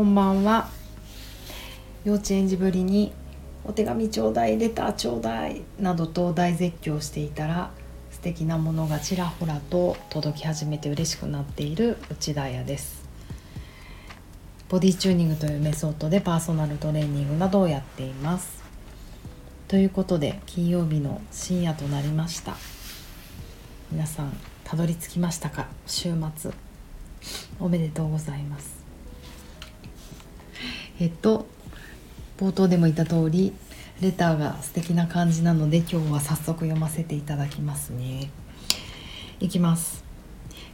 こんばんは。幼稚園児ぶりにお手紙ちょうだいレターちょうだいなどと大絶叫していたら素敵なものがちらほらと届き始めて嬉しくなっている内田彩です。ボディチューニングというメソッドでパーソナルトレーニングなどをやっています。ということで金曜日の深夜となりました。皆さんたどり着きましたか？週末。おめでとうございます。えっと冒頭でも言った通りレターが素敵な感じなので今日は早速読ませていただきますね。いきます。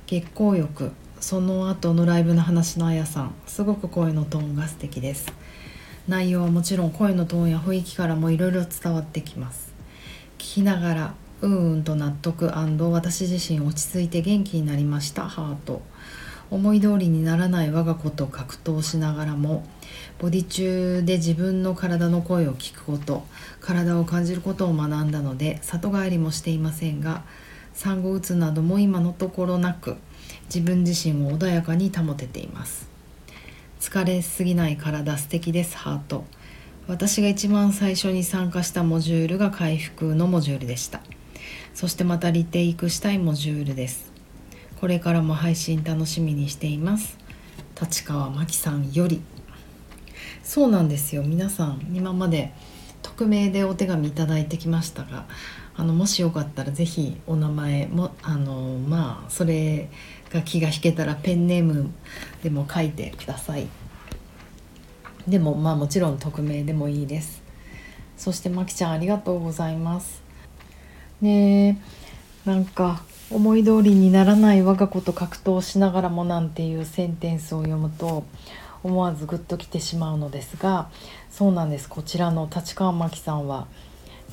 月光浴。その後のライブの話のあやさん。すごく声のトーンが素敵です。内容はもちろん声のトーンや雰囲気からもいろいろ伝わってきます。聞きながらうんうんと納得私自身落ち着いて元気になりましたハート。思い通りにならない我が子と格闘しながらもボディ中で自分の体の声を聞くこと体を感じることを学んだので里帰りもしていませんが産後うつなども今のところなく自分自身を穏やかに保てています。疲れすぎない体素敵ですハート。私が一番最初に参加したモジュールが回復のモジュールでした。そしてまたリテイクしたいモジュールです。これからも配信楽しみにしています。立川真紀さんより。そうなんですよ。皆さん今まで匿名でお手紙いただいてきましたがあのもしよかったら是非お名前もあのまあそれが気が引けたらペンネームでも書いてください。でもまあもちろん匿名でもいいです。そしてまきちゃんありがとうございます。ねなんか思い通りにならない我が子と格闘しながらもなんていうセンテンスを読むと思わずグッときてしまうのですがそうなんです。こちらの立川真紀さんは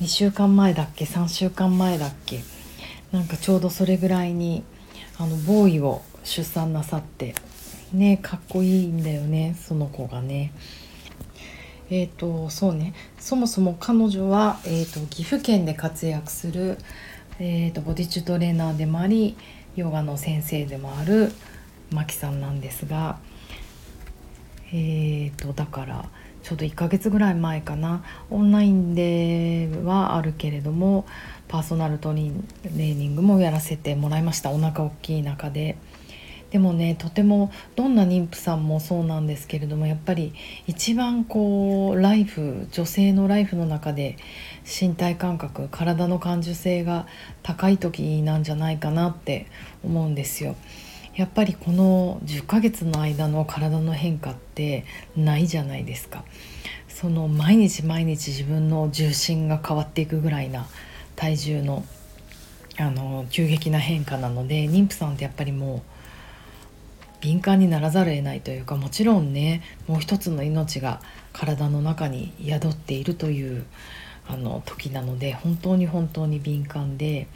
2週間前だっけ？3週間前だっけ？なんかちょうどそれぐらいにあのボーイを出産なさってねかっこいいんだよねその子がね。えーと、そうね。そもそも彼女は、えーと岐阜県で活躍するえーと、ボディチュトレーナーでもありヨガの先生でもあるマキさんなんですがえーとだからちょうど1ヶ月ぐらい前かなオンラインではあるけれどもパーソナルトレーニングもやらせてもらいましたお腹大きい中で。でもねとてもどんな妊婦さんもそうなんですけれどもやっぱり一番こうライフ女性のライフの中で身体感覚体の感受性が高い時なんじゃないかなって思うんですよ。やっぱりこの10ヶ月の間の体の変化ってないじゃないですか。その毎日毎日自分の重心が変わっていくぐらいな体重のあの急激な変化なので妊婦さんってやっぱりもう敏感にならざるを得ないというかもちろんねもう一つの命が体の中に宿っているというあの時なので本当に本当に敏感で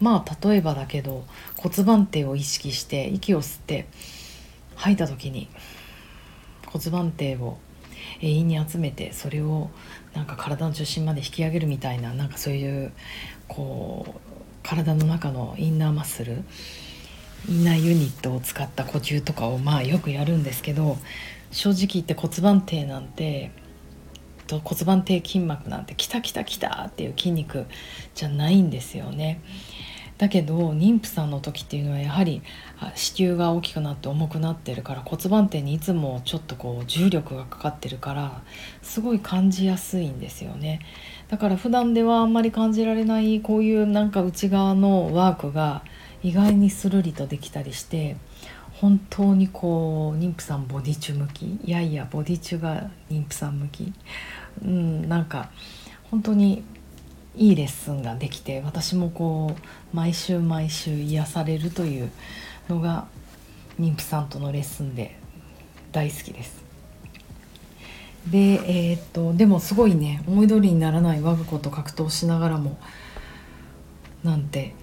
まあ例えばだけど骨盤底を意識して息を吸って吐いた時に骨盤底を永遠に集めてそれをなんか体の中心まで引き上げるみたいななんかそういうこう体の中のインナーマッスルインナーユニットを使った呼吸とかをまあよくやるんですけど正直言って骨盤底なんて骨盤底筋膜なんて「きたきたきた」っていう筋肉じゃないんですよね。だけど妊婦さんの時っていうのはやはり子宮が大きくなって重くなってるから骨盤底にいつもちょっとこう重力がかかってるからすごい感じやすいんですよねだから普段ではあんまり感じられないこういうなんか内側のワークが意外にスルリとできたりして本当にこう妊婦さんボディチュ向きいやいやボディチュが妊婦さん向きうんなんか本当にいいレッスンができて私もこう毎週毎週癒されるというのが妊婦さんとのレッスンで大好きです。でえー、っとでもすごいね思い通りにならない我が子と格闘しながらもなんて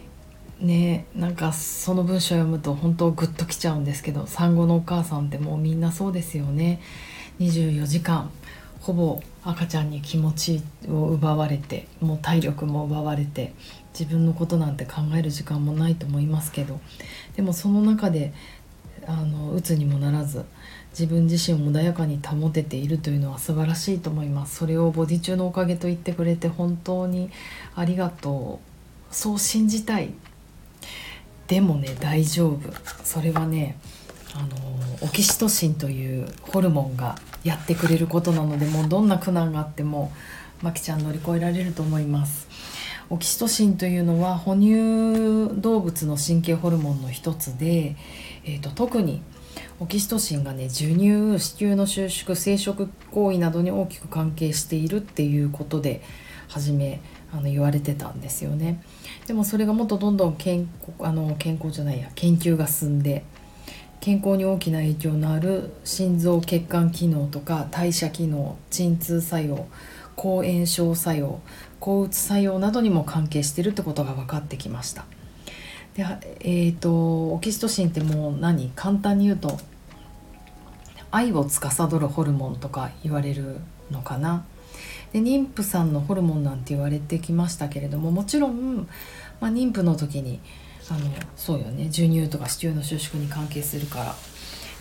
ねなんかその文章を読むと本当グッときちゃうんですけど産後のお母さんってもうみんなそうですよね24時間ほぼ赤ちゃんに気持ちを奪われてもう体力も奪われて自分のことなんて考える時間もないと思いますけどでもその中であの鬱にもならず自分自身を穏やかに保てているというのは素晴らしいと思います。それをボディ中のおかげと言ってくれて本当にありがとう。そう信じたい。でもね大丈夫。それはねあのオキシトシンというホルモンがやってくれることなのでもうどんな苦難があってもまきちゃん乗り越えられると思います。オキシトシンというのは哺乳動物の神経ホルモンの一つで、えーと、特にオキシトシンがね授乳子宮の収縮生殖行為などに大きく関係しているっていうことで初めあの言われてたんですよね。でもそれがもっとどんどん健康あの健康じゃないや研究が進んで健康に大きな影響のある心臓血管機能とか代謝機能鎮痛作用抗炎症作用抗うつ作用などにも関係してるってことが分かってきました。でえーと、オキシトシンってもう何簡単に言うと愛を司るホルモンとか言われるのかな。で妊婦さんのホルモンなんて言われてきましたけれどももちろん、まあ、妊婦の時にあのそうよね。授乳とか子宮の収縮に関係するから。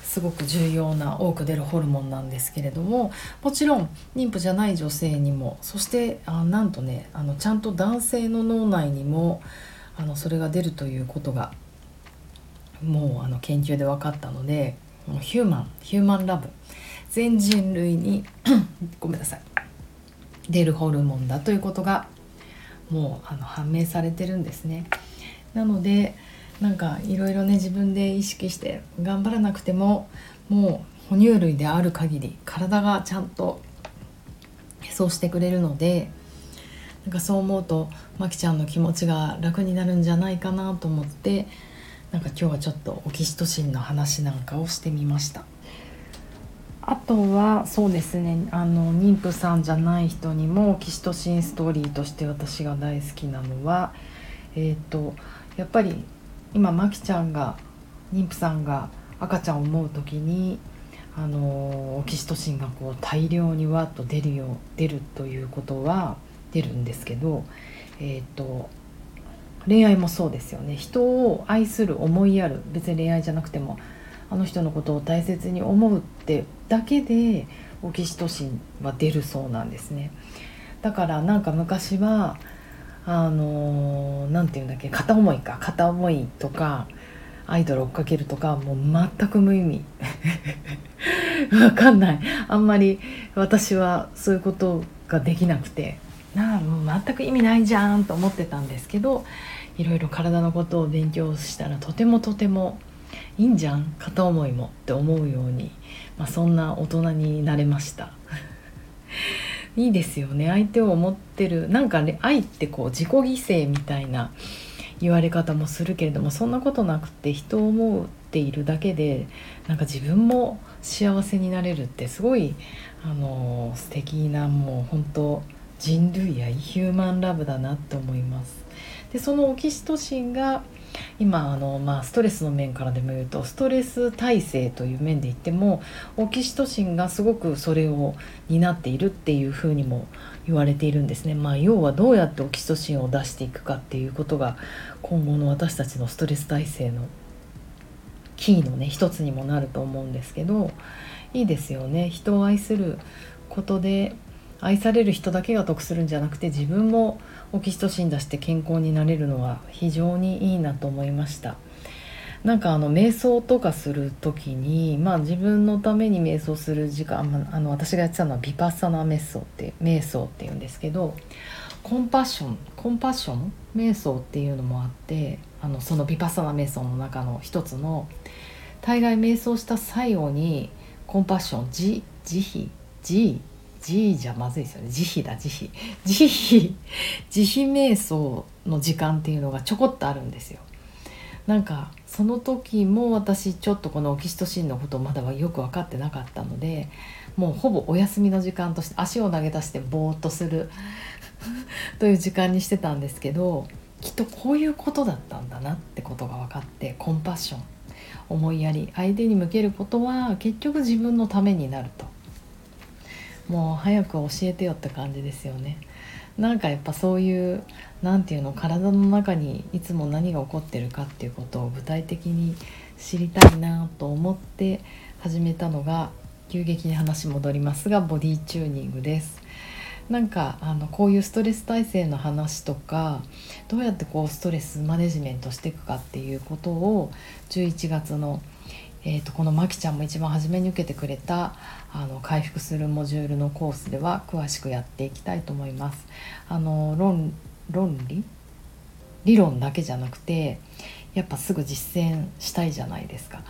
すごく重要な多く出るホルモンなんですけれども。もちろん妊婦じゃない女性にも。そしてあなんとねあのちゃんと男性の脳内にもあのそれが出るということがもうあの研究で分かったのでヒューマンヒューマンラブ。全人類に ごめんなさい。出るホルモンだということがもうあの判明されてるんですね。なのでなんかいろいろね自分で意識して頑張らなくてももう哺乳類である限り体がちゃんとそうしてくれるのでなんかそう思うとまきちゃんの気持ちが楽になるんじゃないかなと思ってなんか今日はちょっとオキシトシンの話なんかをしてみました。あとはそうですねあの妊婦さんじゃない人にもオキシトシンストーリーとして私が大好きなのはえっ、ー、とやっぱり今まきちゃんが妊婦さんが赤ちゃんを思う時にあのオキシトシンがこう大量にわっと出るよ出るということは出るんですけど、えーと、恋愛もそうですよね。人を愛する思いやる別に恋愛じゃなくてもあの人のことを大切に思うってだけでオキシトシンは出るそうなんですね。だからなんか昔はあの何て言うんだっけ片思いか片思いとかアイドル追っかけるとかもう全く無意味。わかんない。あんまり私はそういうことができなくて。なあもう全く意味ないじゃんと思ってたんですけどいろいろ体のことを勉強したらとてもとてもいいんじゃん片思いもって思うように、まあ、そんな大人になれました。いいですよね相手を思ってるなんかね愛ってこう自己犠牲みたいな言われ方もするけれどもそんなことなくて人を思っているだけでなんか自分も幸せになれるってすごいあの素敵なもう本当人類やヒューマンラブだなって思います。でそのオキシトシンが今あの、まあ、ストレスの面からでも言うとストレス耐性という面で言ってもオキシトシンがすごくそれを担っているっていうふうにも言われているんですね、まあ、要はどうやってオキシトシンを出していくかっていうことが今後の私たちのストレス耐性のキーのね一つにもなると思うんですけどいいですよね。人を愛することで愛される人だけが得するんじゃなくて自分もオキシトシン出して健康になれるのは非常にいいなと思いました。なんかあの瞑想とかする時にまあ自分のために瞑想する時間あの私がやってたのはビパッサナ瞑想って瞑想っていうんですけどコンパッションコンパッション？瞑想っていうのもあってあのそのビパッサナ瞑想の中の一つの大概瞑想した最後にコンパッション慈慈悲慈慈じゃまずいですよね。慈悲だ慈悲。慈悲慈悲瞑想の時間っていうのがちょこっとあるんですよ。なんかその時も私ちょっとこのオキシトシンのことまだはよく分かってなかったのでもうほぼお休みの時間として足を投げ出してぼーっとする という時間にしてたんですけどきっとこういうことだったんだなってことが分かってコンパッション思いやり相手に向けることは結局自分のためになると。もう早く教えてよって感じですよね。なんかやっぱそういう何て言うの体の中にいつも何が起こってるかっていうことを具体的に知りたいなと思って始めたのが急激に話戻りますがボディチューニングです。なんかあのこういうストレス耐性の話とかどうやってこうストレスマネジメントしていくかっていうことを11月の、えーと、このまきちゃんも一番初めに受けてくれたあの回復するモジュールのコースでは詳しくやっていきたいと思います。あの論論理？理論だけじゃなくてやっぱすぐ実践したいじゃないですか。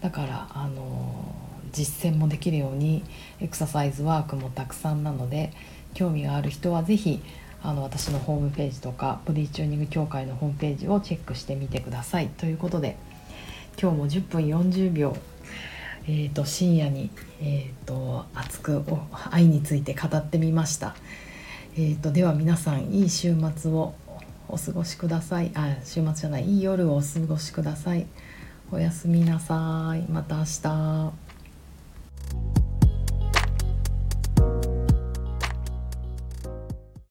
だからあの実践もできるようにエクササイズワークもたくさんなので興味がある人は是非あの私のホームページとかボディチューニング協会のホームページをチェックしてみてくださいということで今日も10分40秒、えーと、深夜に、えーと、熱く愛について語ってみました、えーと、とでは皆さんいい週末をお過ごしください。あ週末じゃないいい夜をお過ごしください。おやすみなさい。また明日。